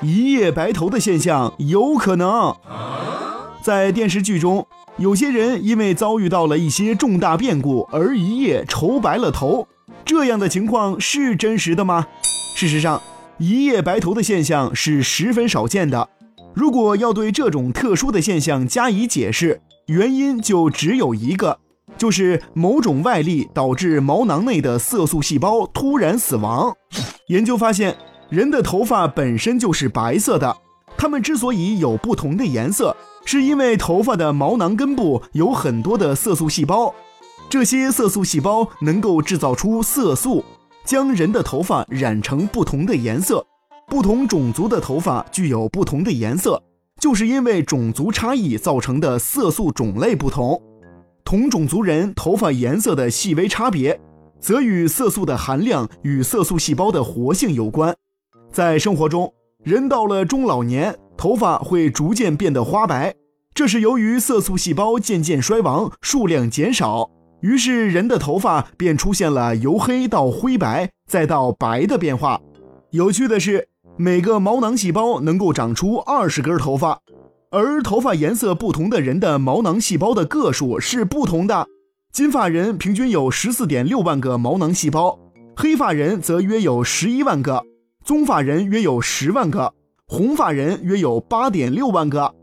一夜白头的现象有可能。在电视剧中，有些人因为遭遇到了一些重大变故而一夜愁白了头，这样的情况是真实的吗？事实上，一夜白头的现象是十分少见的。如果要对这种特殊的现象加以解释，原因就只有一个，就是某种外力导致毛囊内的色素细胞突然死亡。研究发现，人的头发本身就是白色的，它们之所以有不同的颜色，是因为头发的毛囊根部有很多的色素细胞，这些色素细胞能够制造出色素，将人的头发染成不同的颜色。不同种族的头发具有不同的颜色，就是因为种族差异造成的色素种类不同。同种族人头发颜色的细微差别，则与色素的含量与色素细胞的活性有关。在生活中，人到了中老年，头发会逐渐变得花白，这是由于色素细胞渐渐衰亡，数量减少，于是人的头发便出现了由黑到灰白，再到白的变化。有趣的是。每个毛囊细胞能够长出二十根头发，而头发颜色不同的人的毛囊细胞的个数是不同的。金发人平均有十四点六万个毛囊细胞，黑发人则约有十一万个，棕发人约有十万个，红发人约有八点六万个。